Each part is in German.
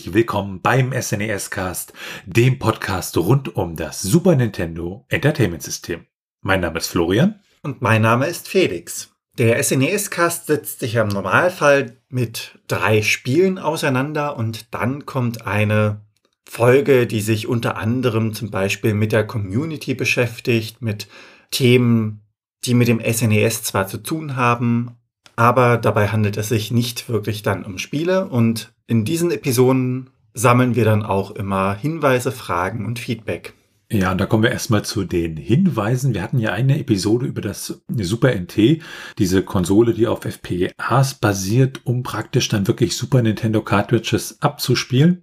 Herzlich willkommen beim SNES Cast, dem Podcast rund um das Super Nintendo Entertainment System. Mein Name ist Florian. Und mein Name ist Felix. Der SNES Cast setzt sich im Normalfall mit drei Spielen auseinander und dann kommt eine Folge, die sich unter anderem zum Beispiel mit der Community beschäftigt, mit Themen, die mit dem SNES zwar zu tun haben, aber dabei handelt es sich nicht wirklich dann um Spiele und in diesen Episoden sammeln wir dann auch immer Hinweise, Fragen und Feedback. Ja, und da kommen wir erstmal zu den Hinweisen. Wir hatten ja eine Episode über das Super NT, diese Konsole, die auf FPGAs basiert, um praktisch dann wirklich Super Nintendo Cartridges abzuspielen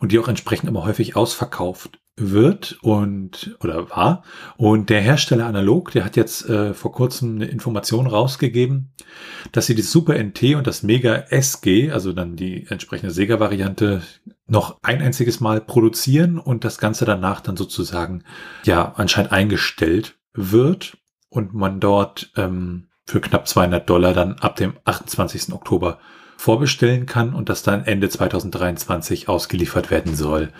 und die auch entsprechend immer häufig ausverkauft wird und oder war. Und der Hersteller Analog, der hat jetzt äh, vor kurzem eine Information rausgegeben, dass sie das Super NT und das Mega SG, also dann die entsprechende Sega-Variante, noch ein einziges Mal produzieren und das Ganze danach dann sozusagen ja anscheinend eingestellt wird und man dort ähm, für knapp 200 Dollar dann ab dem 28. Oktober vorbestellen kann und das dann Ende 2023 ausgeliefert werden soll.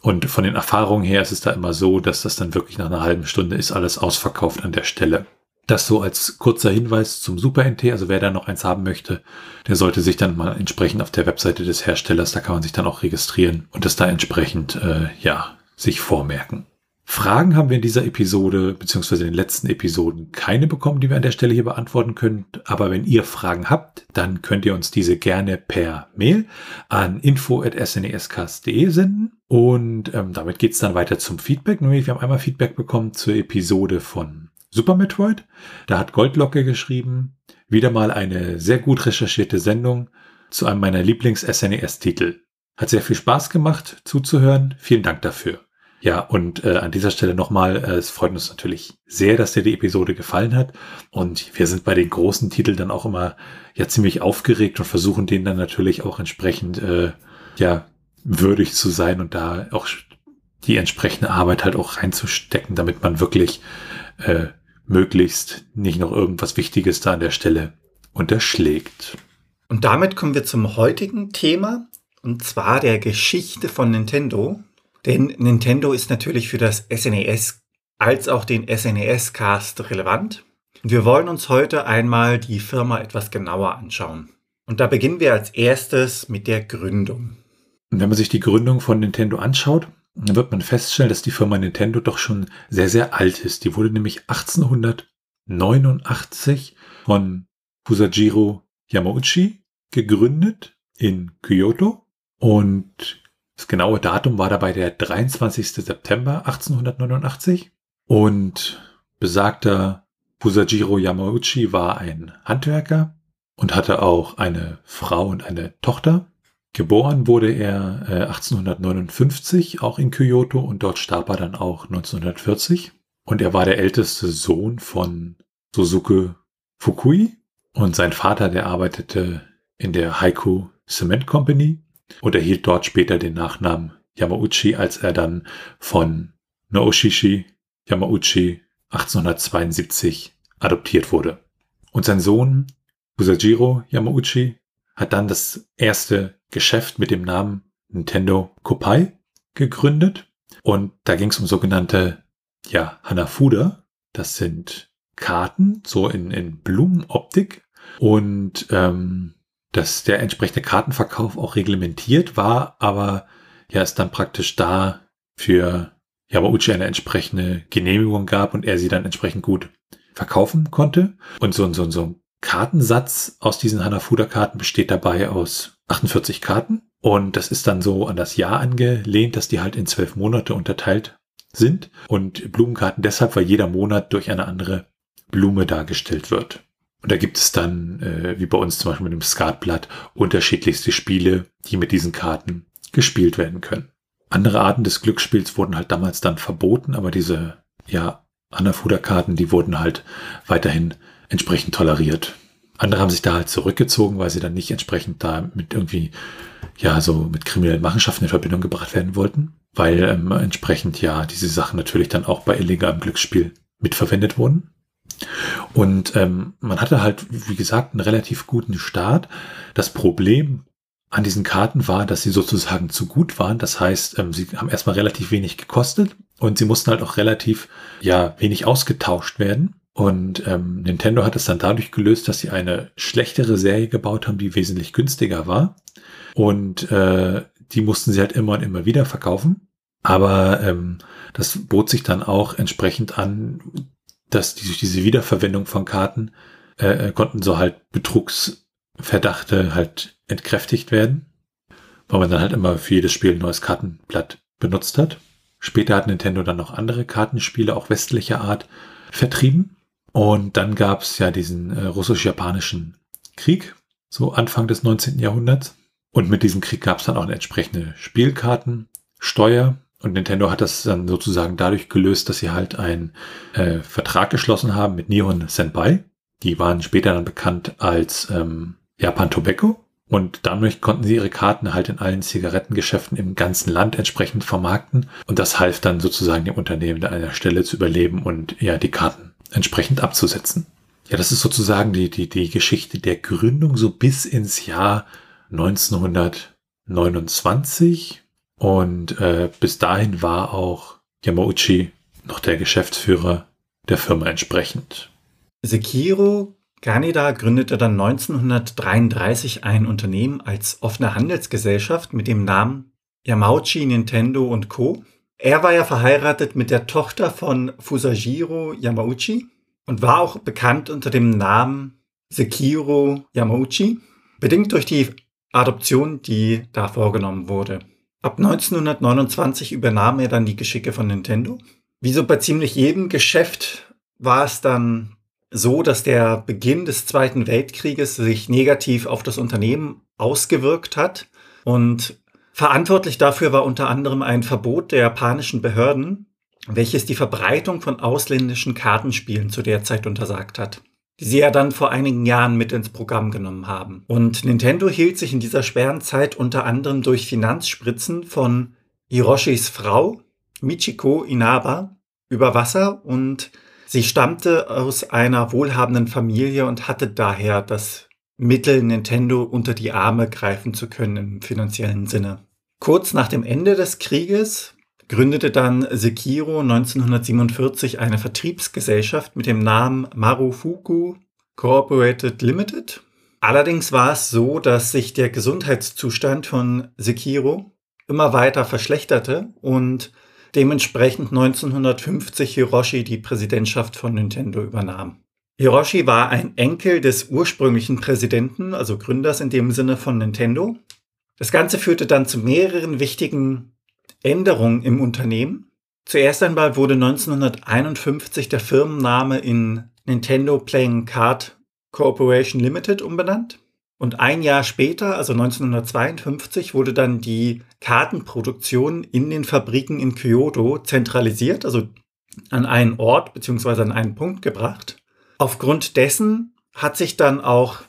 Und von den Erfahrungen her ist es da immer so, dass das dann wirklich nach einer halben Stunde ist alles ausverkauft an der Stelle. Das so als kurzer Hinweis zum Super NT. Also wer da noch eins haben möchte, der sollte sich dann mal entsprechend auf der Webseite des Herstellers, da kann man sich dann auch registrieren und das da entsprechend, äh, ja, sich vormerken. Fragen haben wir in dieser Episode beziehungsweise in den letzten Episoden keine bekommen, die wir an der Stelle hier beantworten können. Aber wenn ihr Fragen habt, dann könnt ihr uns diese gerne per Mail an info.snescast.de senden. Und ähm, damit geht's dann weiter zum Feedback. Nämlich, wir haben einmal Feedback bekommen zur Episode von Super Metroid. Da hat Goldlocke geschrieben, wieder mal eine sehr gut recherchierte Sendung zu einem meiner Lieblings-SNES-Titel. Hat sehr viel Spaß gemacht zuzuhören. Vielen Dank dafür. Ja, und äh, an dieser Stelle nochmal, äh, es freut uns natürlich sehr, dass dir die Episode gefallen hat. Und wir sind bei den großen Titeln dann auch immer ja ziemlich aufgeregt und versuchen denen dann natürlich auch entsprechend äh, ja würdig zu sein und da auch die entsprechende Arbeit halt auch reinzustecken, damit man wirklich äh, möglichst nicht noch irgendwas Wichtiges da an der Stelle unterschlägt. Und damit kommen wir zum heutigen Thema, und zwar der Geschichte von Nintendo. Denn Nintendo ist natürlich für das SNES e als auch den SNES-Cast relevant. Wir wollen uns heute einmal die Firma etwas genauer anschauen. Und da beginnen wir als erstes mit der Gründung. Und wenn man sich die Gründung von Nintendo anschaut, dann wird man feststellen, dass die Firma Nintendo doch schon sehr, sehr alt ist. Die wurde nämlich 1889 von Fusajiro Yamauchi gegründet in Kyoto und das genaue Datum war dabei der 23. September 1889 und besagter Fusajiro Yamauchi war ein Handwerker und hatte auch eine Frau und eine Tochter. Geboren wurde er äh, 1859 auch in Kyoto und dort starb er dann auch 1940. Und er war der älteste Sohn von Suzuki Fukui und sein Vater, der arbeitete in der Haiku Cement Company und erhielt dort später den Nachnamen Yamauchi, als er dann von Nooshishi Yamauchi 1872 adoptiert wurde. Und sein Sohn Usajiro Yamauchi hat dann das erste Geschäft mit dem Namen Nintendo Kopai gegründet. Und da ging es um sogenannte, ja, Hanafuda. Das sind Karten, so in, in Blumenoptik. Und ähm, dass der entsprechende Kartenverkauf auch reglementiert war, aber ja, es dann praktisch da für Yamauchi eine entsprechende Genehmigung gab und er sie dann entsprechend gut verkaufen konnte. Und so, so, so ein Kartensatz aus diesen Hanafuda-Karten besteht dabei aus 48 Karten. Und das ist dann so an das Jahr angelehnt, dass die halt in zwölf Monate unterteilt sind. Und Blumenkarten deshalb, weil jeder Monat durch eine andere Blume dargestellt wird. Und da gibt es dann, äh, wie bei uns zum Beispiel mit dem Skatblatt, unterschiedlichste Spiele, die mit diesen Karten gespielt werden können. Andere Arten des Glücksspiels wurden halt damals dann verboten, aber diese, ja, Anafuda-Karten, die wurden halt weiterhin entsprechend toleriert. Andere haben sich da halt zurückgezogen, weil sie dann nicht entsprechend da mit irgendwie, ja, so mit kriminellen Machenschaften in Verbindung gebracht werden wollten, weil ähm, entsprechend ja diese Sachen natürlich dann auch bei illegalem Glücksspiel mitverwendet wurden. Und ähm, man hatte halt, wie gesagt, einen relativ guten Start. Das Problem an diesen Karten war, dass sie sozusagen zu gut waren. Das heißt, ähm, sie haben erstmal relativ wenig gekostet und sie mussten halt auch relativ, ja, wenig ausgetauscht werden. Und ähm, Nintendo hat es dann dadurch gelöst, dass sie eine schlechtere Serie gebaut haben, die wesentlich günstiger war. Und äh, die mussten sie halt immer und immer wieder verkaufen. Aber ähm, das bot sich dann auch entsprechend an, dass durch diese Wiederverwendung von Karten äh, äh konnten so halt Betrugsverdachte halt entkräftigt werden, weil man dann halt immer für jedes Spiel ein neues Kartenblatt benutzt hat. Später hat Nintendo dann noch andere Kartenspiele, auch westlicher Art, vertrieben. Und dann gab es ja diesen äh, russisch-japanischen Krieg, so Anfang des 19. Jahrhunderts. Und mit diesem Krieg gab es dann auch eine entsprechende Spielkartensteuer. Und Nintendo hat das dann sozusagen dadurch gelöst, dass sie halt einen äh, Vertrag geschlossen haben mit Nihon Senpai. Die waren später dann bekannt als ähm, Japan Tobacco. Und dadurch konnten sie ihre Karten halt in allen Zigarettengeschäften im ganzen Land entsprechend vermarkten. Und das half dann sozusagen dem Unternehmen an einer Stelle zu überleben und ja, die Karten entsprechend abzusetzen. Ja, das ist sozusagen die, die, die Geschichte der Gründung so bis ins Jahr 1929. Und äh, bis dahin war auch Yamauchi noch der Geschäftsführer der Firma entsprechend. Sekiro Ganeda gründete dann 1933 ein Unternehmen als offene Handelsgesellschaft mit dem Namen Yamauchi Nintendo Co. Er war ja verheiratet mit der Tochter von Fusajiro Yamauchi und war auch bekannt unter dem Namen Sekiro Yamauchi, bedingt durch die Adoption, die da vorgenommen wurde. Ab 1929 übernahm er dann die Geschicke von Nintendo. Wie so bei ziemlich jedem Geschäft war es dann so, dass der Beginn des Zweiten Weltkrieges sich negativ auf das Unternehmen ausgewirkt hat. Und verantwortlich dafür war unter anderem ein Verbot der japanischen Behörden, welches die Verbreitung von ausländischen Kartenspielen zu der Zeit untersagt hat, sie ja dann vor einigen Jahren mit ins Programm genommen haben. Und Nintendo hielt sich in dieser schweren Zeit unter anderem durch Finanzspritzen von Hiroshis Frau, Michiko Inaba, über Wasser und Sie stammte aus einer wohlhabenden Familie und hatte daher das Mittel, Nintendo unter die Arme greifen zu können im finanziellen Sinne. Kurz nach dem Ende des Krieges gründete dann Sekiro 1947 eine Vertriebsgesellschaft mit dem Namen Marufuku Corporated Limited. Allerdings war es so, dass sich der Gesundheitszustand von Sekiro immer weiter verschlechterte und dementsprechend 1950 Hiroshi die Präsidentschaft von Nintendo übernahm. Hiroshi war ein Enkel des ursprünglichen Präsidenten, also Gründers in dem Sinne von Nintendo. Das Ganze führte dann zu mehreren wichtigen Änderungen im Unternehmen. Zuerst einmal wurde 1951 der Firmenname in Nintendo Playing Card Corporation Limited umbenannt. Und ein Jahr später, also 1952, wurde dann die Kartenproduktion in den Fabriken in Kyoto zentralisiert, also an einen Ort bzw. an einen Punkt gebracht. Aufgrund dessen hat sich dann auch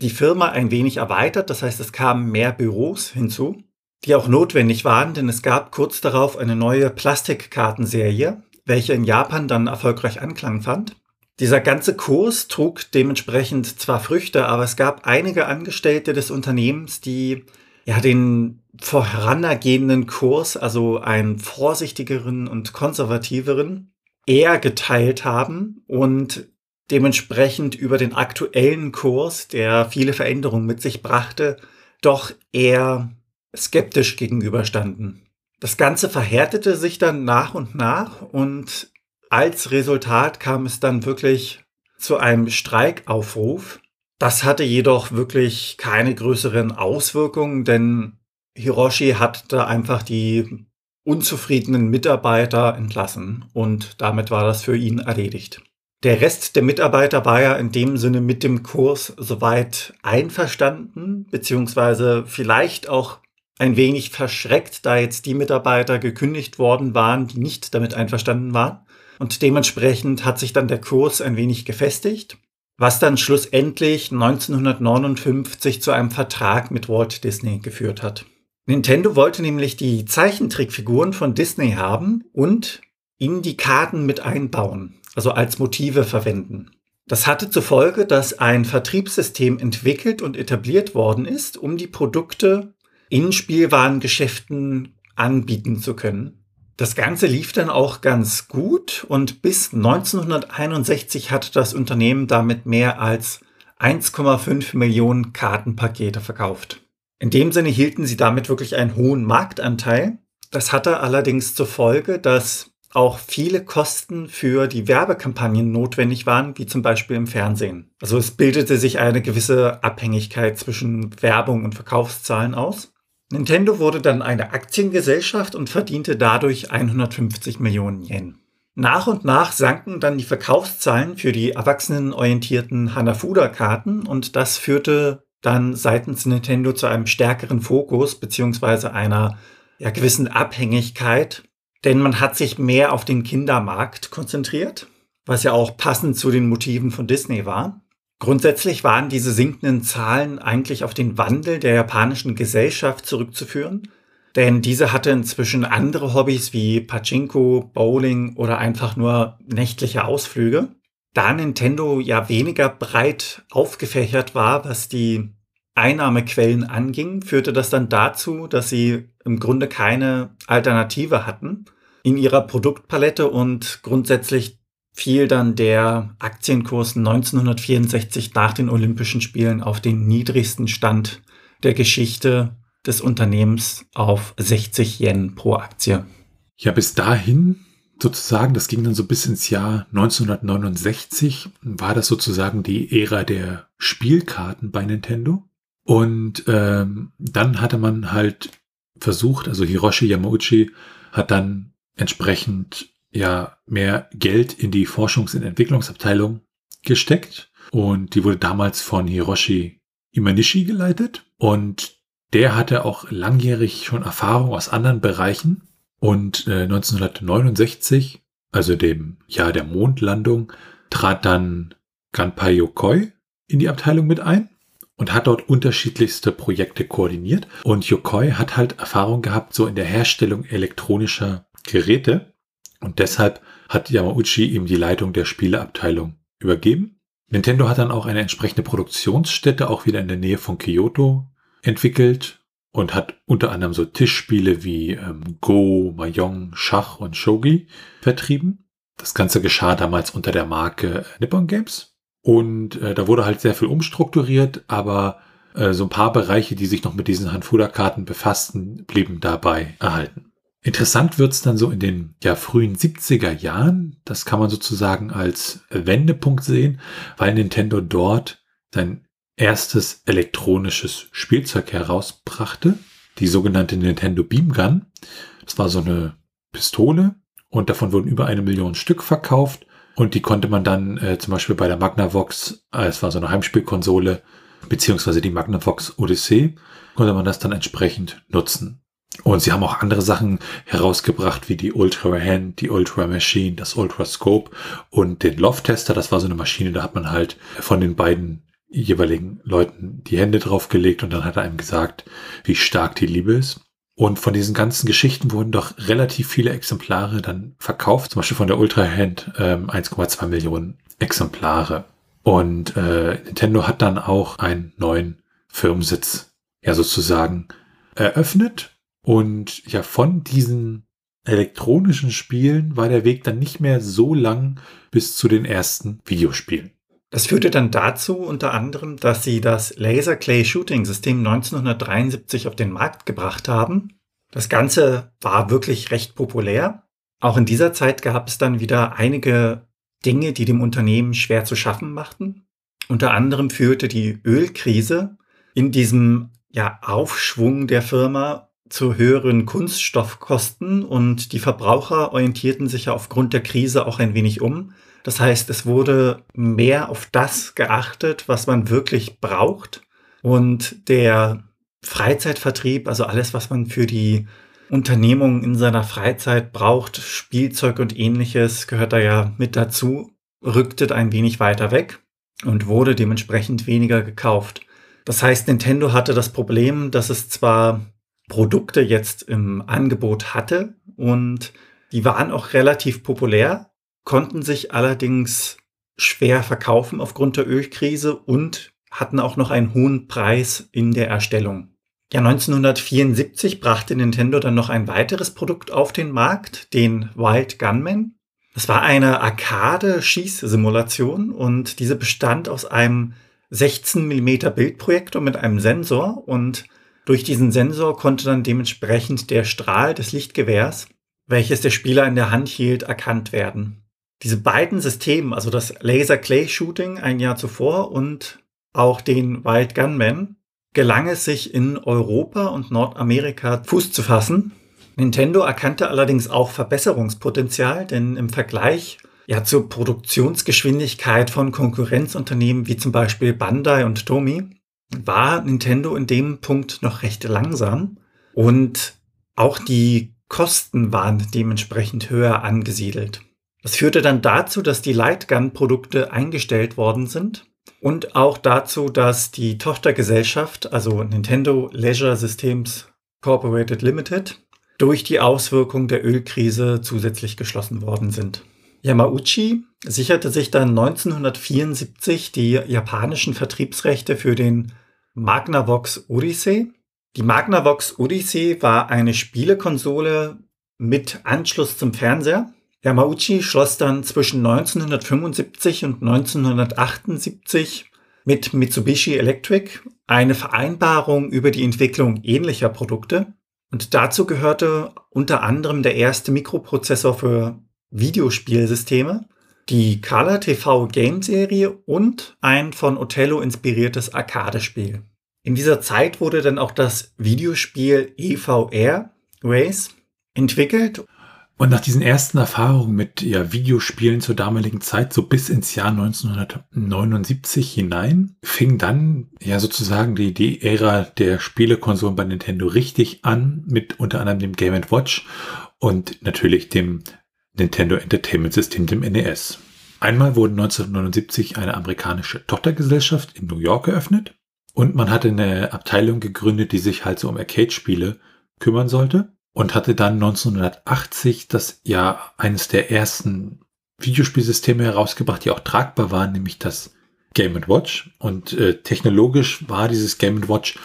die Firma ein wenig erweitert, das heißt es kamen mehr Büros hinzu, die auch notwendig waren, denn es gab kurz darauf eine neue Plastikkartenserie, welche in Japan dann erfolgreich Anklang fand. Dieser ganze Kurs trug dementsprechend zwar Früchte, aber es gab einige Angestellte des Unternehmens, die ja den vorangehenden Kurs, also einen vorsichtigeren und konservativeren, eher geteilt haben und dementsprechend über den aktuellen Kurs, der viele Veränderungen mit sich brachte, doch eher skeptisch gegenüberstanden. Das Ganze verhärtete sich dann nach und nach und als Resultat kam es dann wirklich zu einem Streikaufruf. Das hatte jedoch wirklich keine größeren Auswirkungen, denn Hiroshi hat da einfach die unzufriedenen Mitarbeiter entlassen und damit war das für ihn erledigt. Der Rest der Mitarbeiter war ja in dem Sinne mit dem Kurs soweit einverstanden, beziehungsweise vielleicht auch ein wenig verschreckt, da jetzt die Mitarbeiter gekündigt worden waren, die nicht damit einverstanden waren. Und dementsprechend hat sich dann der Kurs ein wenig gefestigt, was dann schlussendlich 1959 zu einem Vertrag mit Walt Disney geführt hat. Nintendo wollte nämlich die Zeichentrickfiguren von Disney haben und in die Karten mit einbauen, also als Motive verwenden. Das hatte zur Folge, dass ein Vertriebssystem entwickelt und etabliert worden ist, um die Produkte in Spielwarengeschäften anbieten zu können. Das Ganze lief dann auch ganz gut und bis 1961 hatte das Unternehmen damit mehr als 1,5 Millionen Kartenpakete verkauft. In dem Sinne hielten sie damit wirklich einen hohen Marktanteil. Das hatte allerdings zur Folge, dass auch viele Kosten für die Werbekampagnen notwendig waren, wie zum Beispiel im Fernsehen. Also es bildete sich eine gewisse Abhängigkeit zwischen Werbung und Verkaufszahlen aus. Nintendo wurde dann eine Aktiengesellschaft und verdiente dadurch 150 Millionen Yen. Nach und nach sanken dann die Verkaufszahlen für die erwachsenenorientierten Hanafuda-Karten und das führte dann seitens Nintendo zu einem stärkeren Fokus beziehungsweise einer ja, gewissen Abhängigkeit, denn man hat sich mehr auf den Kindermarkt konzentriert, was ja auch passend zu den Motiven von Disney war. Grundsätzlich waren diese sinkenden Zahlen eigentlich auf den Wandel der japanischen Gesellschaft zurückzuführen, denn diese hatte inzwischen andere Hobbys wie Pachinko, Bowling oder einfach nur nächtliche Ausflüge. Da Nintendo ja weniger breit aufgefächert war, was die Einnahmequellen anging, führte das dann dazu, dass sie im Grunde keine Alternative hatten in ihrer Produktpalette und grundsätzlich fiel dann der Aktienkurs 1964 nach den Olympischen Spielen auf den niedrigsten Stand der Geschichte des Unternehmens auf 60 Yen pro Aktie. Ja, bis dahin sozusagen, das ging dann so bis ins Jahr 1969, war das sozusagen die Ära der Spielkarten bei Nintendo. Und ähm, dann hatte man halt versucht, also Hiroshi Yamauchi hat dann entsprechend ja mehr Geld in die Forschungs- und Entwicklungsabteilung gesteckt. Und die wurde damals von Hiroshi Imanishi geleitet. Und der hatte auch langjährig schon Erfahrung aus anderen Bereichen. Und äh, 1969, also dem Jahr der Mondlandung, trat dann Ganpai Yokoi in die Abteilung mit ein und hat dort unterschiedlichste Projekte koordiniert. Und Yokoi hat halt Erfahrung gehabt so in der Herstellung elektronischer Geräte und deshalb hat Yamauchi ihm die Leitung der Spieleabteilung übergeben. Nintendo hat dann auch eine entsprechende Produktionsstätte auch wieder in der Nähe von Kyoto entwickelt und hat unter anderem so Tischspiele wie ähm, Go, Mahjong, Schach und Shogi vertrieben. Das Ganze geschah damals unter der Marke Nippon Games. Und äh, da wurde halt sehr viel umstrukturiert, aber äh, so ein paar Bereiche, die sich noch mit diesen Hanfuda-Karten befassten, blieben dabei erhalten. Interessant wird's dann so in den ja, frühen 70er Jahren. Das kann man sozusagen als Wendepunkt sehen, weil Nintendo dort sein erstes elektronisches Spielzeug herausbrachte, die sogenannte Nintendo Beam Gun. Das war so eine Pistole und davon wurden über eine Million Stück verkauft und die konnte man dann äh, zum Beispiel bei der Magnavox, äh, es war so eine Heimspielkonsole, beziehungsweise die Magnavox Odyssey, konnte man das dann entsprechend nutzen. Und sie haben auch andere Sachen herausgebracht, wie die Ultra Hand, die Ultra Machine, das Ultra Scope und den Loft Tester. Das war so eine Maschine, da hat man halt von den beiden jeweiligen Leuten die Hände draufgelegt und dann hat er einem gesagt, wie stark die Liebe ist. Und von diesen ganzen Geschichten wurden doch relativ viele Exemplare dann verkauft. Zum Beispiel von der Ultra Hand ähm, 1,2 Millionen Exemplare. Und äh, Nintendo hat dann auch einen neuen Firmensitz ja sozusagen eröffnet und ja, von diesen elektronischen Spielen war der Weg dann nicht mehr so lang bis zu den ersten Videospielen. Das führte dann dazu unter anderem, dass sie das Laser Clay Shooting System 1973 auf den Markt gebracht haben. Das Ganze war wirklich recht populär. Auch in dieser Zeit gab es dann wieder einige Dinge, die dem Unternehmen schwer zu schaffen machten. Unter anderem führte die Ölkrise in diesem ja, Aufschwung der Firma zu höheren Kunststoffkosten und die Verbraucher orientierten sich ja aufgrund der Krise auch ein wenig um. Das heißt, es wurde mehr auf das geachtet, was man wirklich braucht. Und der Freizeitvertrieb, also alles, was man für die Unternehmung in seiner Freizeit braucht, Spielzeug und ähnliches, gehört da ja mit dazu, rückte ein wenig weiter weg und wurde dementsprechend weniger gekauft. Das heißt, Nintendo hatte das Problem, dass es zwar Produkte jetzt im Angebot hatte und die waren auch relativ populär, konnten sich allerdings schwer verkaufen aufgrund der Ölkrise und hatten auch noch einen hohen Preis in der Erstellung. Ja, 1974 brachte Nintendo dann noch ein weiteres Produkt auf den Markt, den Wild Gunman. Das war eine Arcade-Schießsimulation und diese bestand aus einem 16 mm Bildprojektor mit einem Sensor und durch diesen Sensor konnte dann dementsprechend der Strahl des Lichtgewehrs, welches der Spieler in der Hand hielt, erkannt werden. Diese beiden Systeme, also das Laser Clay Shooting ein Jahr zuvor und auch den Wild Gunman, gelang es sich in Europa und Nordamerika Fuß zu fassen. Nintendo erkannte allerdings auch Verbesserungspotenzial, denn im Vergleich ja zur Produktionsgeschwindigkeit von Konkurrenzunternehmen wie zum Beispiel Bandai und Tomy war Nintendo in dem Punkt noch recht langsam und auch die Kosten waren dementsprechend höher angesiedelt. Das führte dann dazu, dass die Lightgun-Produkte eingestellt worden sind und auch dazu, dass die Tochtergesellschaft, also Nintendo Leisure Systems Corporated Limited, durch die Auswirkung der Ölkrise zusätzlich geschlossen worden sind. Yamauchi sicherte sich dann 1974 die japanischen Vertriebsrechte für den Magnavox Odyssey. Die Magnavox Odyssey war eine Spielekonsole mit Anschluss zum Fernseher Yamauchi schloss dann zwischen 1975 und 1978 mit Mitsubishi Electric eine Vereinbarung über die Entwicklung ähnlicher Produkte und dazu gehörte unter anderem der erste Mikroprozessor für Videospielsysteme, die Color TV Game Serie und ein von Othello inspiriertes Arcade-Spiel. In dieser Zeit wurde dann auch das Videospiel EVR Race entwickelt und nach diesen ersten Erfahrungen mit ja, Videospielen zur damaligen Zeit, so bis ins Jahr 1979 hinein, fing dann ja sozusagen die, die Ära der Spielekonsolen bei Nintendo richtig an, mit unter anderem dem Game Watch und natürlich dem Nintendo Entertainment System, dem NES. Einmal wurde 1979 eine amerikanische Tochtergesellschaft in New York eröffnet und man hatte eine Abteilung gegründet, die sich halt so um Arcade-Spiele kümmern sollte und hatte dann 1980 das ja eines der ersten Videospielsysteme herausgebracht, die auch tragbar waren, nämlich das Game Watch. Und äh, technologisch war dieses Game Watch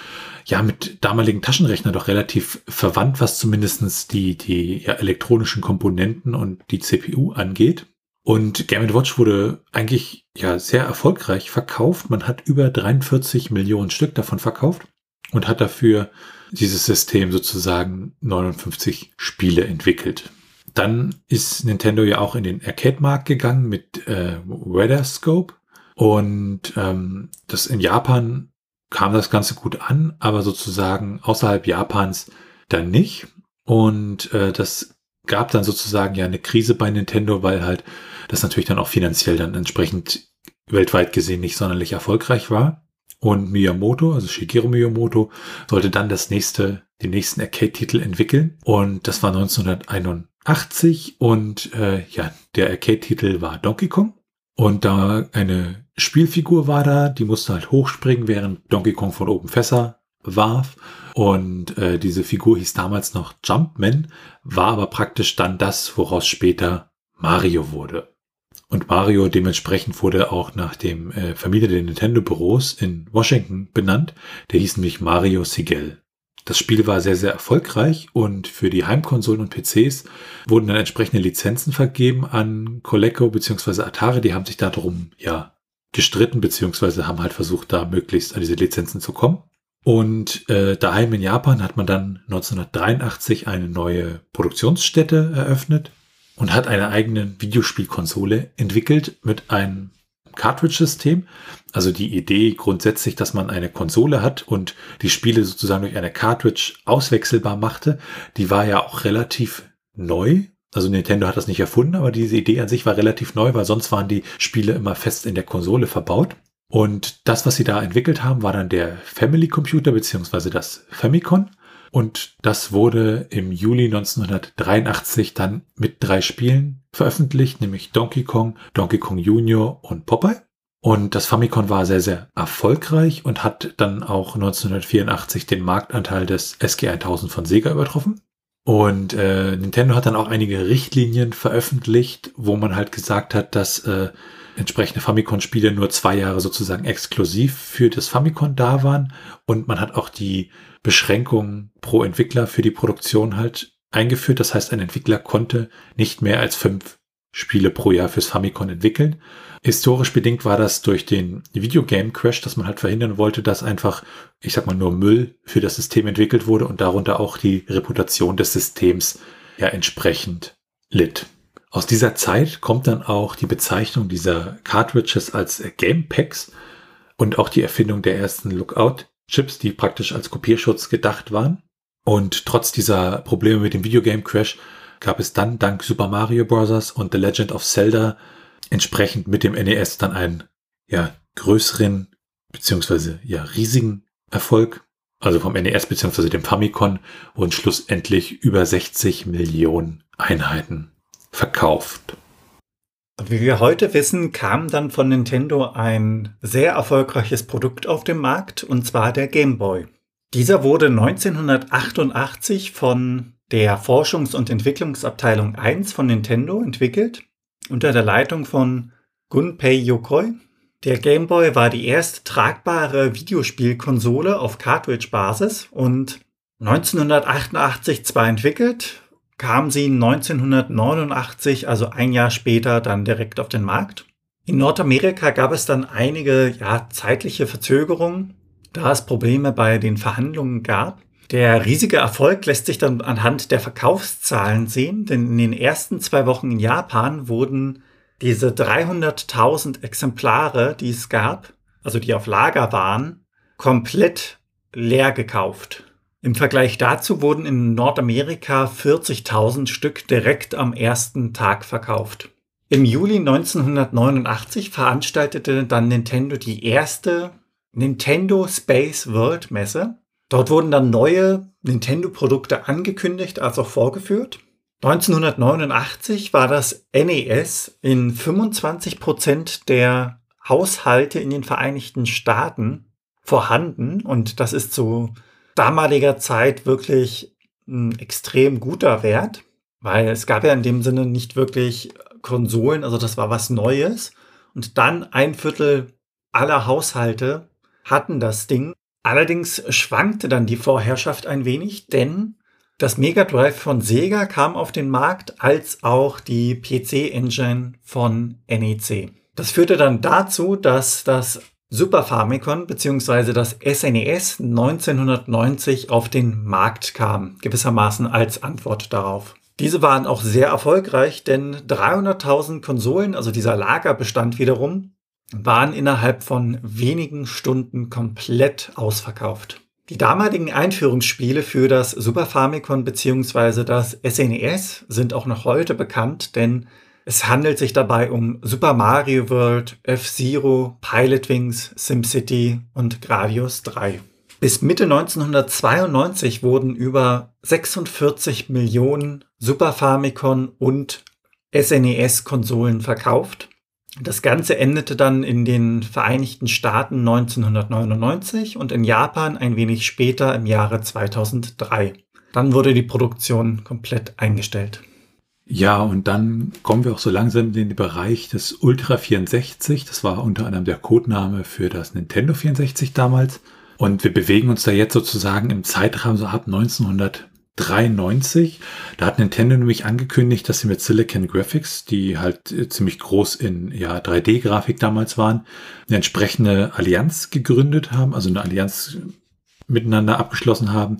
ja mit damaligen Taschenrechnern doch relativ verwandt, was zumindestens die, die ja, elektronischen Komponenten und die CPU angeht. Und Game Watch wurde eigentlich ja sehr erfolgreich verkauft. Man hat über 43 Millionen Stück davon verkauft und hat dafür dieses System sozusagen 59 Spiele entwickelt. Dann ist Nintendo ja auch in den Arcade-Markt gegangen mit äh, Weather Scope und ähm, das in Japan kam das Ganze gut an, aber sozusagen außerhalb Japans dann nicht. Und äh, das gab dann sozusagen ja eine Krise bei Nintendo, weil halt das natürlich dann auch finanziell dann entsprechend weltweit gesehen nicht sonderlich erfolgreich war. Und Miyamoto, also Shigeru Miyamoto, sollte dann das nächste, den nächsten Arcade-Titel entwickeln. Und das war 1981. Und äh, ja, der Arcade-Titel war Donkey Kong. Und da eine Spielfigur war da, die musste halt hochspringen, während Donkey Kong von oben Fässer warf. Und äh, diese Figur hieß damals noch Jumpman, war aber praktisch dann das, woraus später Mario wurde. Und Mario dementsprechend wurde auch nach dem äh, Vermieter der Nintendo-Büros in Washington benannt. Der hieß nämlich Mario Sigel. Das Spiel war sehr, sehr erfolgreich und für die Heimkonsolen und PCs wurden dann entsprechende Lizenzen vergeben an Coleco bzw. Atari. Die haben sich darum ja gestritten bzw. haben halt versucht, da möglichst an diese Lizenzen zu kommen. Und äh, daheim in Japan hat man dann 1983 eine neue Produktionsstätte eröffnet und hat eine eigene Videospielkonsole entwickelt mit einem Cartridge-System. Also die Idee grundsätzlich, dass man eine Konsole hat und die Spiele sozusagen durch eine Cartridge auswechselbar machte, die war ja auch relativ neu. Also Nintendo hat das nicht erfunden, aber diese Idee an sich war relativ neu, weil sonst waren die Spiele immer fest in der Konsole verbaut. Und das, was sie da entwickelt haben, war dann der Family Computer beziehungsweise das Famicom. Und das wurde im Juli 1983 dann mit drei Spielen veröffentlicht, nämlich Donkey Kong, Donkey Kong Junior und Popeye. Und das Famicom war sehr, sehr erfolgreich und hat dann auch 1984 den Marktanteil des SG1000 von Sega übertroffen. Und äh, Nintendo hat dann auch einige Richtlinien veröffentlicht, wo man halt gesagt hat, dass äh, entsprechende Famicom-Spiele nur zwei Jahre sozusagen exklusiv für das Famicom da waren und man hat auch die Beschränkungen pro Entwickler für die Produktion halt eingeführt. Das heißt, ein Entwickler konnte nicht mehr als fünf Spiele pro Jahr fürs Famicom entwickeln. Historisch bedingt war das durch den Videogame Crash, dass man halt verhindern wollte, dass einfach, ich sag mal, nur Müll für das System entwickelt wurde und darunter auch die Reputation des Systems ja entsprechend litt. Aus dieser Zeit kommt dann auch die Bezeichnung dieser Cartridges als Game Packs und auch die Erfindung der ersten Lookout-Chips, die praktisch als Kopierschutz gedacht waren. Und trotz dieser Probleme mit dem Videogame Crash gab es dann dank Super Mario Bros. und The Legend of Zelda entsprechend mit dem NES dann einen ja, größeren beziehungsweise ja riesigen Erfolg. Also vom NES beziehungsweise dem Famicom wurden schlussendlich über 60 Millionen Einheiten verkauft. Wie wir heute wissen, kam dann von Nintendo ein sehr erfolgreiches Produkt auf den Markt, und zwar der Game Boy. Dieser wurde 1988 von der Forschungs- und Entwicklungsabteilung 1 von Nintendo entwickelt, unter der Leitung von Gunpei Yokoi. Der Game Boy war die erste tragbare Videospielkonsole auf Cartridge-Basis und 1988 zwar entwickelt, kam sie 1989, also ein Jahr später, dann direkt auf den Markt. In Nordamerika gab es dann einige ja, zeitliche Verzögerungen, da es Probleme bei den Verhandlungen gab. Der riesige Erfolg lässt sich dann anhand der Verkaufszahlen sehen, denn in den ersten zwei Wochen in Japan wurden diese 300.000 Exemplare, die es gab, also die auf Lager waren, komplett leer gekauft. Im Vergleich dazu wurden in Nordamerika 40.000 Stück direkt am ersten Tag verkauft. Im Juli 1989 veranstaltete dann Nintendo die erste Nintendo Space World Messe. Dort wurden dann neue Nintendo-Produkte angekündigt als auch vorgeführt. 1989 war das NES in 25 Prozent der Haushalte in den Vereinigten Staaten vorhanden und das ist so damaliger Zeit wirklich ein extrem guter Wert, weil es gab ja in dem Sinne nicht wirklich Konsolen, also das war was Neues. Und dann ein Viertel aller Haushalte hatten das Ding. Allerdings schwankte dann die Vorherrschaft ein wenig, denn das Mega Drive von Sega kam auf den Markt, als auch die PC-Engine von NEC. Das führte dann dazu, dass das Super Famicom bzw. das SNES 1990 auf den Markt kam, gewissermaßen als Antwort darauf. Diese waren auch sehr erfolgreich, denn 300.000 Konsolen, also dieser Lagerbestand wiederum, waren innerhalb von wenigen Stunden komplett ausverkauft. Die damaligen Einführungsspiele für das Super Famicom bzw. das SNES sind auch noch heute bekannt, denn es handelt sich dabei um Super Mario World, F-Zero, Pilot Wings, SimCity und Gravius 3. Bis Mitte 1992 wurden über 46 Millionen Super Famicom und SNES-Konsolen verkauft. Das Ganze endete dann in den Vereinigten Staaten 1999 und in Japan ein wenig später im Jahre 2003. Dann wurde die Produktion komplett eingestellt. Ja, und dann kommen wir auch so langsam in den Bereich des Ultra 64. Das war unter anderem der Codename für das Nintendo 64 damals. Und wir bewegen uns da jetzt sozusagen im Zeitraum so ab 1993. Da hat Nintendo nämlich angekündigt, dass sie mit Silicon Graphics, die halt ziemlich groß in ja, 3D-Grafik damals waren, eine entsprechende Allianz gegründet haben, also eine Allianz miteinander abgeschlossen haben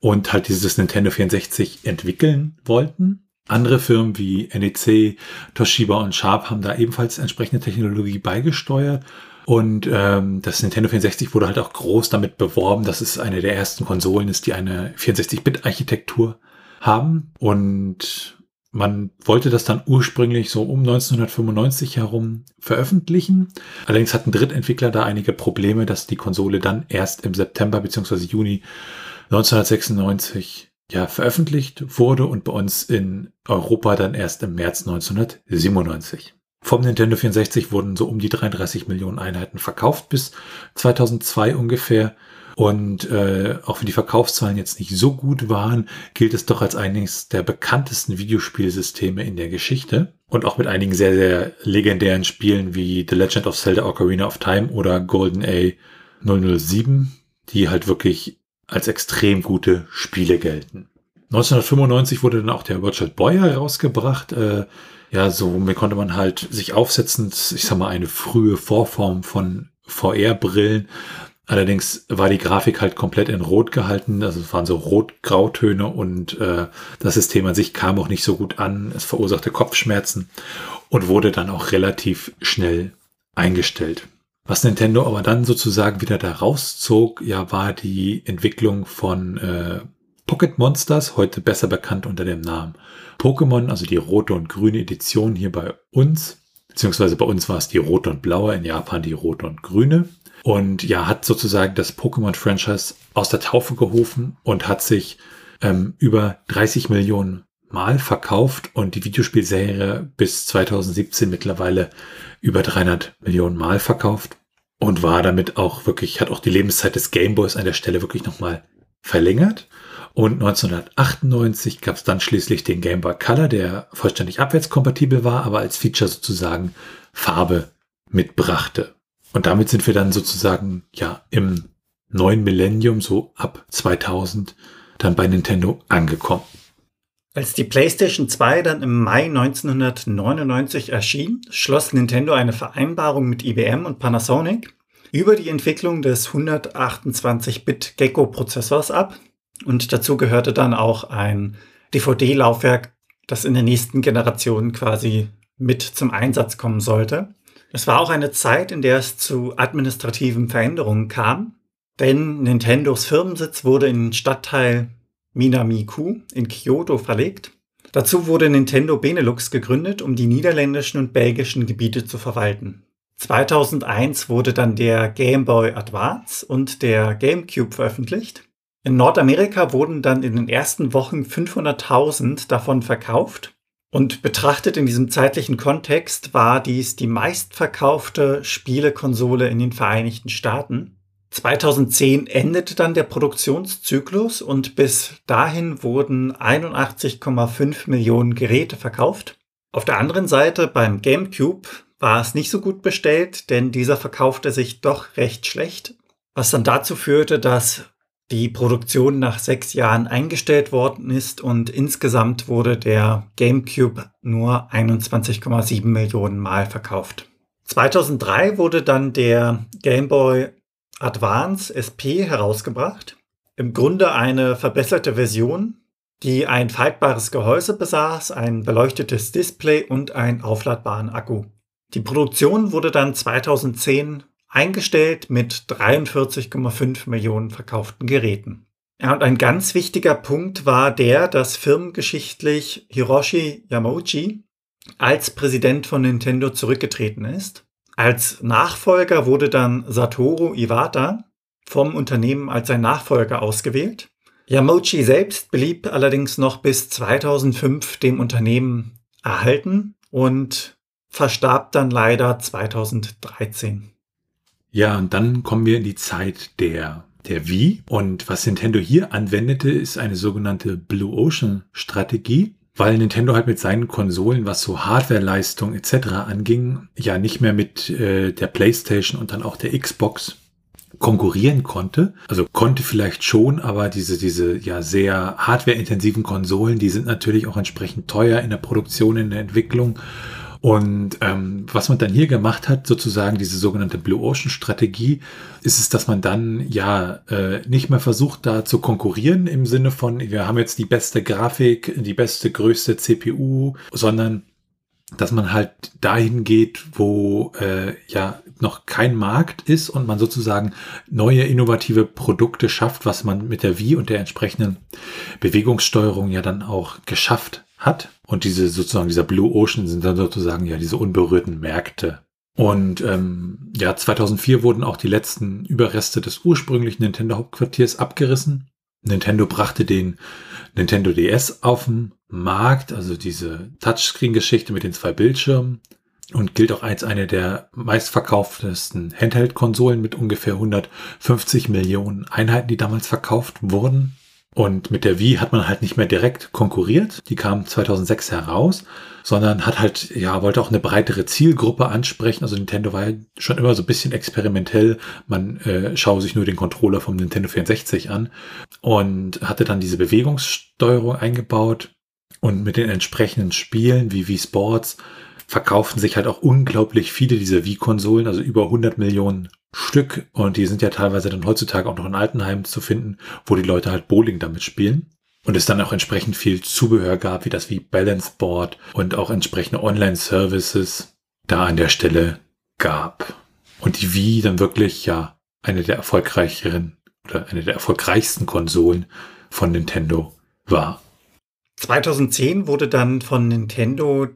und halt dieses Nintendo 64 entwickeln wollten. Andere Firmen wie NEC, Toshiba und Sharp haben da ebenfalls entsprechende Technologie beigesteuert. Und ähm, das Nintendo 64 wurde halt auch groß damit beworben, dass es eine der ersten Konsolen ist, die eine 64-Bit-Architektur haben. Und man wollte das dann ursprünglich so um 1995 herum veröffentlichen. Allerdings hatten Drittentwickler da einige Probleme, dass die Konsole dann erst im September bzw. Juni 1996 ja, veröffentlicht wurde und bei uns in Europa dann erst im März 1997. Vom Nintendo 64 wurden so um die 33 Millionen Einheiten verkauft bis 2002 ungefähr. Und äh, auch wenn die Verkaufszahlen jetzt nicht so gut waren, gilt es doch als eines der bekanntesten Videospielsysteme in der Geschichte. Und auch mit einigen sehr, sehr legendären Spielen wie The Legend of Zelda Ocarina of Time oder Golden A 007, die halt wirklich als extrem gute Spiele gelten. 1995 wurde dann auch der Virtual Boy herausgebracht. Äh, ja, so konnte man halt sich aufsetzen, ich sag mal, eine frühe Vorform von VR-Brillen. Allerdings war die Grafik halt komplett in Rot gehalten, also es waren so Rot-Grautöne und äh, das System an sich kam auch nicht so gut an. Es verursachte Kopfschmerzen und wurde dann auch relativ schnell eingestellt. Was Nintendo aber dann sozusagen wieder da rauszog, ja, war die Entwicklung von äh, Pocket Monsters, heute besser bekannt unter dem Namen Pokémon, also die rote und grüne Edition hier bei uns, beziehungsweise bei uns war es die rote und blaue, in Japan die rote und grüne. Und ja, hat sozusagen das Pokémon-Franchise aus der Taufe gerufen und hat sich ähm, über 30 Millionen Mal verkauft und die Videospielserie bis 2017 mittlerweile über 300 Millionen Mal verkauft und war damit auch wirklich, hat auch die Lebenszeit des Gameboys an der Stelle wirklich nochmal verlängert. Und 1998 gab es dann schließlich den Game Boy Color, der vollständig abwärtskompatibel war, aber als Feature sozusagen Farbe mitbrachte. Und damit sind wir dann sozusagen ja im neuen Millennium, so ab 2000, dann bei Nintendo angekommen. Als die PlayStation 2 dann im Mai 1999 erschien, schloss Nintendo eine Vereinbarung mit IBM und Panasonic über die Entwicklung des 128-Bit Gecko-Prozessors ab, und dazu gehörte dann auch ein DVD-Laufwerk, das in der nächsten Generation quasi mit zum Einsatz kommen sollte. Es war auch eine Zeit, in der es zu administrativen Veränderungen kam, denn Nintendos Firmensitz wurde in den Stadtteil Minami-ku in Kyoto verlegt. Dazu wurde Nintendo Benelux gegründet, um die niederländischen und belgischen Gebiete zu verwalten. 2001 wurde dann der Game Boy Advance und der GameCube veröffentlicht. In Nordamerika wurden dann in den ersten Wochen 500.000 davon verkauft. Und betrachtet in diesem zeitlichen Kontext war dies die meistverkaufte Spielekonsole in den Vereinigten Staaten. 2010 endete dann der Produktionszyklus und bis dahin wurden 81,5 Millionen Geräte verkauft. Auf der anderen Seite beim GameCube war es nicht so gut bestellt, denn dieser verkaufte sich doch recht schlecht, was dann dazu führte, dass die Produktion nach sechs Jahren eingestellt worden ist und insgesamt wurde der GameCube nur 21,7 Millionen Mal verkauft. 2003 wurde dann der Game Boy Advance SP herausgebracht. Im Grunde eine verbesserte Version, die ein faltbares Gehäuse besaß, ein beleuchtetes Display und einen aufladbaren Akku. Die Produktion wurde dann 2010 eingestellt mit 43,5 Millionen verkauften Geräten. Ja, und ein ganz wichtiger Punkt war der, dass firmengeschichtlich Hiroshi Yamauchi als Präsident von Nintendo zurückgetreten ist. Als Nachfolger wurde dann Satoru Iwata vom Unternehmen als sein Nachfolger ausgewählt. Yamauchi selbst blieb allerdings noch bis 2005 dem Unternehmen erhalten und verstarb dann leider 2013. Ja, und dann kommen wir in die Zeit der der Wii. Und was Nintendo hier anwendete, ist eine sogenannte Blue Ocean Strategie, weil Nintendo halt mit seinen Konsolen, was so Hardwareleistung etc. anging, ja nicht mehr mit äh, der PlayStation und dann auch der Xbox konkurrieren konnte. Also konnte vielleicht schon, aber diese, diese ja sehr hardwareintensiven Konsolen, die sind natürlich auch entsprechend teuer in der Produktion, in der Entwicklung. Und ähm, was man dann hier gemacht hat, sozusagen diese sogenannte Blue Ocean Strategie, ist es, dass man dann ja äh, nicht mehr versucht, da zu konkurrieren im Sinne von, wir haben jetzt die beste Grafik, die beste, größte CPU, sondern dass man halt dahin geht, wo äh, ja noch kein Markt ist und man sozusagen neue innovative Produkte schafft, was man mit der Wii und der entsprechenden Bewegungssteuerung ja dann auch geschafft hat. Und diese sozusagen, dieser Blue Ocean sind dann sozusagen ja diese unberührten Märkte. Und ähm, ja, 2004 wurden auch die letzten Überreste des ursprünglichen Nintendo Hauptquartiers abgerissen. Nintendo brachte den Nintendo DS auf den Markt, also diese Touchscreen-Geschichte mit den zwei Bildschirmen. und gilt auch als eine der meistverkauftesten Handheld-Konsolen mit ungefähr 150 Millionen Einheiten, die damals verkauft wurden. Und mit der Wii hat man halt nicht mehr direkt konkurriert. Die kam 2006 heraus, sondern hat halt, ja, wollte auch eine breitere Zielgruppe ansprechen. Also Nintendo war ja schon immer so ein bisschen experimentell. Man äh, schaue sich nur den Controller vom Nintendo 64 an und hatte dann diese Bewegungssteuerung eingebaut. Und mit den entsprechenden Spielen wie Wii Sports verkauften sich halt auch unglaublich viele dieser Wii-Konsolen, also über 100 Millionen Stück. Und die sind ja teilweise dann heutzutage auch noch in Altenheimen zu finden, wo die Leute halt Bowling damit spielen. Und es dann auch entsprechend viel Zubehör gab, wie das wie Balance Board und auch entsprechende Online-Services da an der Stelle gab. Und die Wii dann wirklich ja eine der erfolgreicheren oder eine der erfolgreichsten Konsolen von Nintendo war. 2010 wurde dann von Nintendo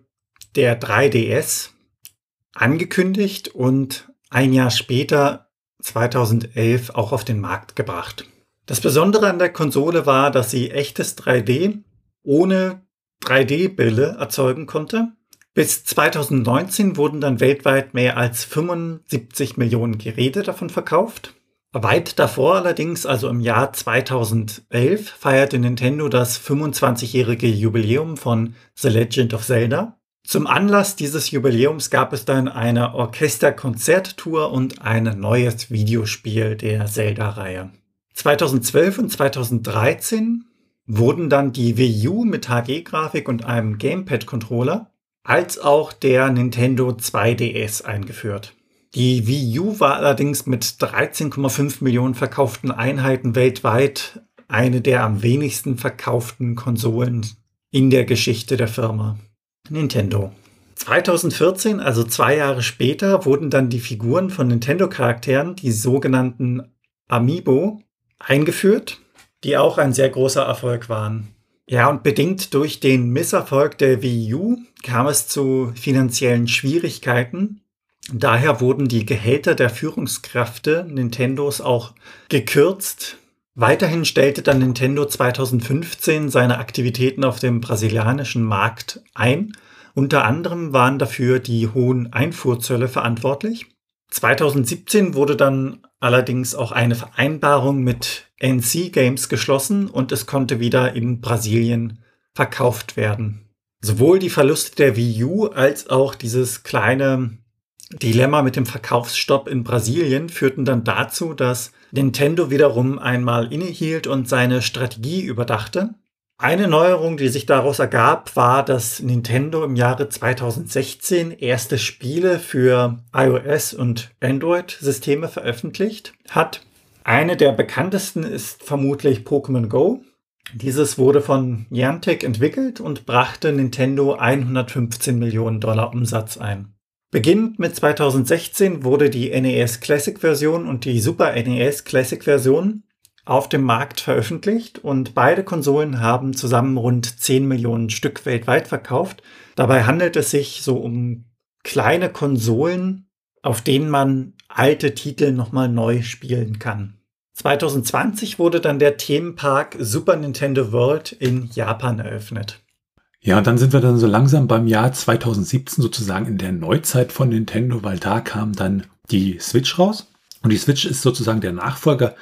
der 3DS angekündigt und ein Jahr später, 2011, auch auf den Markt gebracht. Das Besondere an der Konsole war, dass sie echtes 3D ohne 3D-Brille erzeugen konnte. Bis 2019 wurden dann weltweit mehr als 75 Millionen Geräte davon verkauft. Weit davor allerdings, also im Jahr 2011, feierte Nintendo das 25-jährige Jubiläum von The Legend of Zelda. Zum Anlass dieses Jubiläums gab es dann eine Orchesterkonzerttour und ein neues Videospiel der Zelda-Reihe. 2012 und 2013 wurden dann die Wii U mit HD-Grafik und einem Gamepad-Controller als auch der Nintendo 2DS eingeführt. Die Wii U war allerdings mit 13,5 Millionen verkauften Einheiten weltweit eine der am wenigsten verkauften Konsolen in der Geschichte der Firma. Nintendo. 2014, also zwei Jahre später, wurden dann die Figuren von Nintendo-Charakteren, die sogenannten Amiibo, eingeführt, die auch ein sehr großer Erfolg waren. Ja, und bedingt durch den Misserfolg der Wii U kam es zu finanziellen Schwierigkeiten. Daher wurden die Gehälter der Führungskräfte Nintendos auch gekürzt. Weiterhin stellte dann Nintendo 2015 seine Aktivitäten auf dem brasilianischen Markt ein. Unter anderem waren dafür die hohen Einfuhrzölle verantwortlich. 2017 wurde dann allerdings auch eine Vereinbarung mit NC Games geschlossen und es konnte wieder in Brasilien verkauft werden. Sowohl die Verluste der Wii U als auch dieses kleine Dilemma mit dem Verkaufsstopp in Brasilien führten dann dazu, dass Nintendo wiederum einmal innehielt und seine Strategie überdachte. Eine Neuerung, die sich daraus ergab, war, dass Nintendo im Jahre 2016 erste Spiele für iOS und Android-Systeme veröffentlicht hat. Eine der bekanntesten ist vermutlich Pokémon Go. Dieses wurde von Niantic entwickelt und brachte Nintendo 115 Millionen Dollar Umsatz ein. Beginnend mit 2016 wurde die NES Classic Version und die Super NES Classic Version auf dem Markt veröffentlicht und beide Konsolen haben zusammen rund 10 Millionen Stück weltweit verkauft. Dabei handelt es sich so um kleine Konsolen, auf denen man alte Titel nochmal neu spielen kann. 2020 wurde dann der Themenpark Super Nintendo World in Japan eröffnet. Ja, und dann sind wir dann so langsam beim Jahr 2017 sozusagen in der Neuzeit von Nintendo, weil da kam dann die Switch raus. Und die Switch ist sozusagen der Nachfolger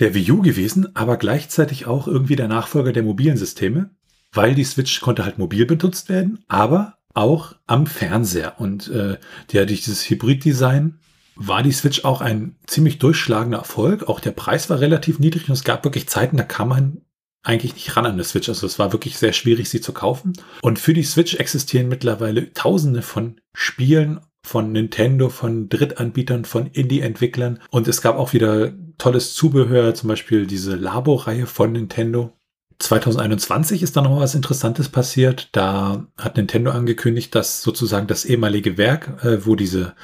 der Wii U gewesen, aber gleichzeitig auch irgendwie der Nachfolger der mobilen Systeme, weil die Switch konnte halt mobil benutzt werden, aber auch am Fernseher. Und äh, ja, durch dieses Hybrid-Design war die Switch auch ein ziemlich durchschlagender Erfolg. Auch der Preis war relativ niedrig und es gab wirklich Zeiten, da kann man eigentlich nicht ran an eine Switch. Also es war wirklich sehr schwierig, sie zu kaufen. Und für die Switch existieren mittlerweile tausende von Spielen von Nintendo, von Drittanbietern, von Indie-Entwicklern. Und es gab auch wieder tolles Zubehör, zum Beispiel diese Labo-Reihe von Nintendo. 2021 ist da noch was Interessantes passiert. Da hat Nintendo angekündigt, dass sozusagen das ehemalige Werk, äh, wo diese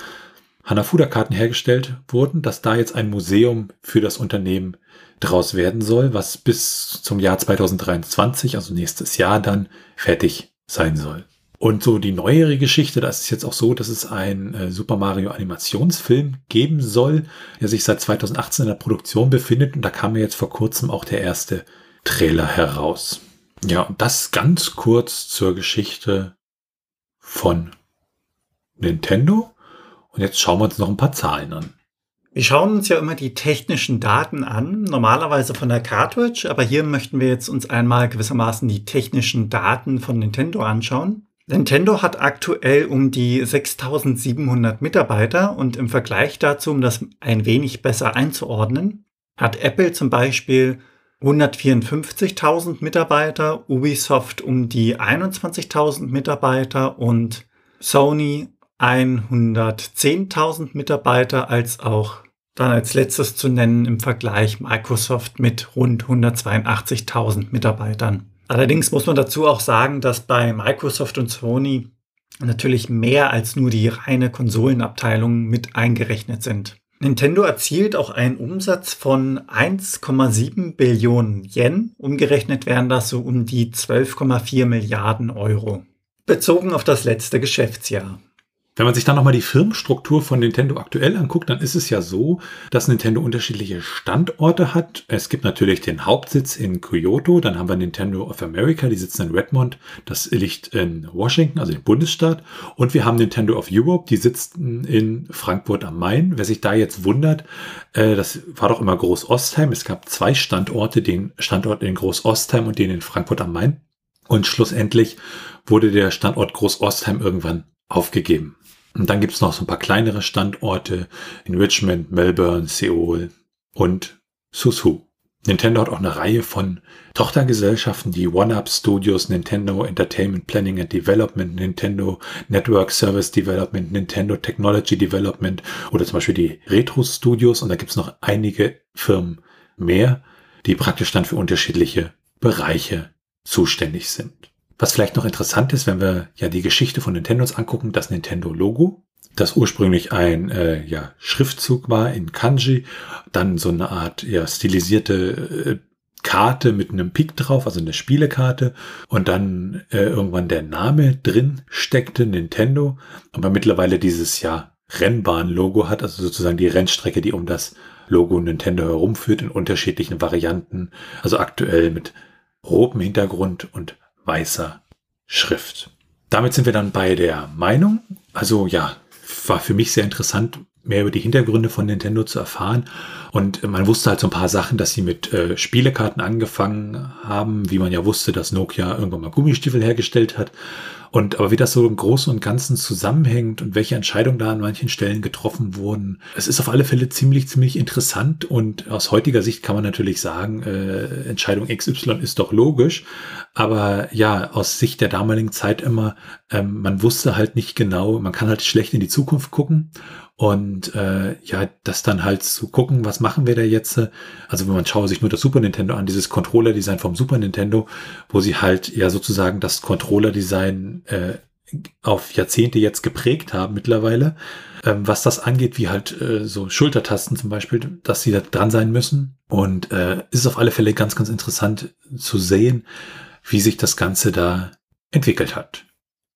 Hanafuda-Karten hergestellt wurden, dass da jetzt ein Museum für das Unternehmen draus werden soll, was bis zum Jahr 2023, also nächstes Jahr dann fertig sein soll. Und so die neuere Geschichte, da ist jetzt auch so, dass es ein äh, Super Mario Animationsfilm geben soll, der sich seit 2018 in der Produktion befindet und da kam ja jetzt vor kurzem auch der erste Trailer heraus. Ja, und das ganz kurz zur Geschichte von Nintendo. Und jetzt schauen wir uns noch ein paar Zahlen an. Wir schauen uns ja immer die technischen Daten an, normalerweise von der Cartridge, aber hier möchten wir jetzt uns einmal gewissermaßen die technischen Daten von Nintendo anschauen. Nintendo hat aktuell um die 6700 Mitarbeiter und im Vergleich dazu, um das ein wenig besser einzuordnen, hat Apple zum Beispiel 154.000 Mitarbeiter, Ubisoft um die 21.000 Mitarbeiter und Sony 110.000 Mitarbeiter, als auch dann als letztes zu nennen im Vergleich Microsoft mit rund 182.000 Mitarbeitern. Allerdings muss man dazu auch sagen, dass bei Microsoft und Sony natürlich mehr als nur die reine Konsolenabteilung mit eingerechnet sind. Nintendo erzielt auch einen Umsatz von 1,7 Billionen Yen. Umgerechnet wären das so um die 12,4 Milliarden Euro. Bezogen auf das letzte Geschäftsjahr. Wenn man sich dann nochmal die Firmenstruktur von Nintendo aktuell anguckt, dann ist es ja so, dass Nintendo unterschiedliche Standorte hat. Es gibt natürlich den Hauptsitz in Kyoto, dann haben wir Nintendo of America, die sitzen in Redmond, das liegt in Washington, also im Bundesstaat. Und wir haben Nintendo of Europe, die sitzen in Frankfurt am Main. Wer sich da jetzt wundert, äh, das war doch immer Groß-Ostheim. Es gab zwei Standorte, den Standort in Groß-Ostheim und den in Frankfurt am Main. Und schlussendlich wurde der Standort Groß-Ostheim irgendwann aufgegeben. Und dann gibt's noch so ein paar kleinere Standorte in Richmond, Melbourne, Seoul und Susu. Nintendo hat auch eine Reihe von Tochtergesellschaften, die One-Up Studios, Nintendo Entertainment Planning and Development, Nintendo Network Service Development, Nintendo Technology Development oder zum Beispiel die Retro Studios. Und da gibt's noch einige Firmen mehr, die praktisch dann für unterschiedliche Bereiche zuständig sind. Was vielleicht noch interessant ist, wenn wir ja die Geschichte von Nintendo angucken, das Nintendo-Logo, das ursprünglich ein äh, ja, Schriftzug war in Kanji, dann so eine Art ja, stilisierte äh, Karte mit einem Pik drauf, also eine Spielekarte und dann äh, irgendwann der Name drin steckte, Nintendo, aber mittlerweile dieses ja Rennbahn-Logo hat, also sozusagen die Rennstrecke, die um das Logo Nintendo herumführt in unterschiedlichen Varianten, also aktuell mit rotem Hintergrund und weißer Schrift. Damit sind wir dann bei der Meinung. Also ja, war für mich sehr interessant, mehr über die Hintergründe von Nintendo zu erfahren. Und man wusste halt so ein paar Sachen, dass sie mit äh, Spielekarten angefangen haben, wie man ja wusste, dass Nokia irgendwann mal Gummistiefel hergestellt hat. Und aber wie das so im Großen und Ganzen zusammenhängt und welche Entscheidungen da an manchen Stellen getroffen wurden, es ist auf alle Fälle ziemlich, ziemlich interessant. Und aus heutiger Sicht kann man natürlich sagen, äh, Entscheidung XY ist doch logisch. Aber ja, aus Sicht der damaligen Zeit immer, ähm, man wusste halt nicht genau, man kann halt schlecht in die Zukunft gucken. Und äh, ja, das dann halt zu gucken, was machen wir da jetzt? Also wenn man schaue sich nur das Super Nintendo an, dieses Controller-Design vom Super Nintendo, wo sie halt ja sozusagen das Controller-Design äh, auf Jahrzehnte jetzt geprägt haben mittlerweile. Ähm, was das angeht, wie halt äh, so Schultertasten zum Beispiel, dass sie da dran sein müssen. Und äh, ist auf alle Fälle ganz, ganz interessant zu sehen, wie sich das Ganze da entwickelt hat.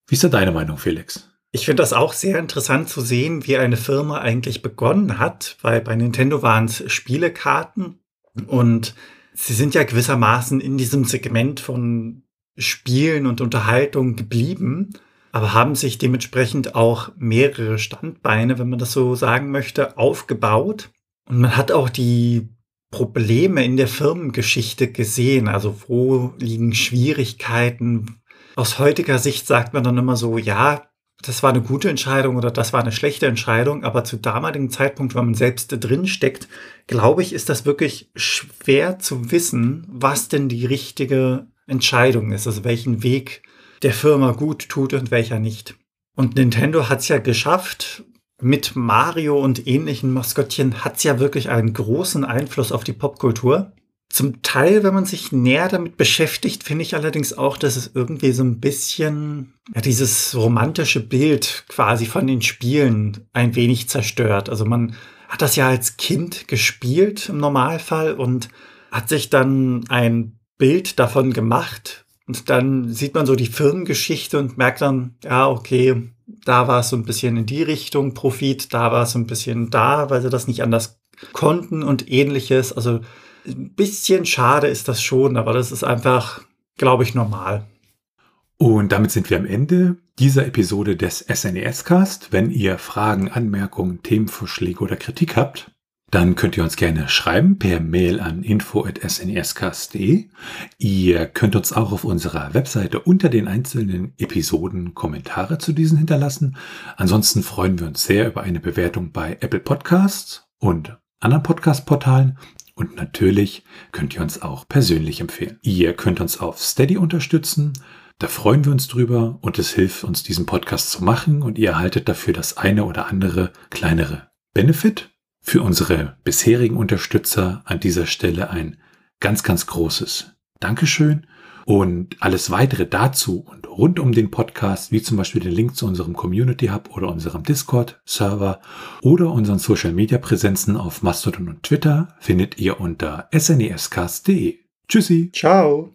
Wie ist da deine Meinung, Felix? Ich finde das auch sehr interessant zu sehen, wie eine Firma eigentlich begonnen hat, weil bei Nintendo waren es Spielekarten und sie sind ja gewissermaßen in diesem Segment von Spielen und Unterhaltung geblieben, aber haben sich dementsprechend auch mehrere Standbeine, wenn man das so sagen möchte, aufgebaut. Und man hat auch die Probleme in der Firmengeschichte gesehen. Also wo liegen Schwierigkeiten? Aus heutiger Sicht sagt man dann immer so, ja, das war eine gute Entscheidung oder das war eine schlechte Entscheidung, aber zu damaligen Zeitpunkt, wenn man selbst drin steckt, glaube ich, ist das wirklich schwer zu wissen, was denn die richtige Entscheidung ist, also welchen Weg der Firma gut tut und welcher nicht. Und Nintendo hat es ja geschafft, mit Mario und ähnlichen Maskottchen hat es ja wirklich einen großen Einfluss auf die Popkultur. Zum Teil, wenn man sich näher damit beschäftigt, finde ich allerdings auch, dass es irgendwie so ein bisschen ja, dieses romantische Bild quasi von den Spielen ein wenig zerstört. Also man hat das ja als Kind gespielt im Normalfall und hat sich dann ein Bild davon gemacht. Und dann sieht man so die Firmengeschichte und merkt dann, ja, okay, da war es so ein bisschen in die Richtung Profit, da war es so ein bisschen da, weil sie das nicht anders konnten und ähnliches. Also ein bisschen schade ist das schon, aber das ist einfach, glaube ich, normal. Und damit sind wir am Ende dieser Episode des SNES Cast. Wenn ihr Fragen, Anmerkungen, Themenvorschläge oder Kritik habt, dann könnt ihr uns gerne schreiben per Mail an info.snescast.de. Ihr könnt uns auch auf unserer Webseite unter den einzelnen Episoden Kommentare zu diesen hinterlassen. Ansonsten freuen wir uns sehr über eine Bewertung bei Apple Podcasts und anderen Podcast-Portalen. Und natürlich könnt ihr uns auch persönlich empfehlen. Ihr könnt uns auf Steady unterstützen. Da freuen wir uns drüber und es hilft uns, diesen Podcast zu machen und ihr erhaltet dafür das eine oder andere kleinere Benefit. Für unsere bisherigen Unterstützer an dieser Stelle ein ganz, ganz großes Dankeschön und alles weitere dazu und rund um den Podcast, wie zum Beispiel den Link zu unserem Community Hub oder unserem Discord-Server oder unseren Social-Media-Präsenzen auf Mastodon und Twitter, findet ihr unter snescast.de. Tschüssi. Ciao.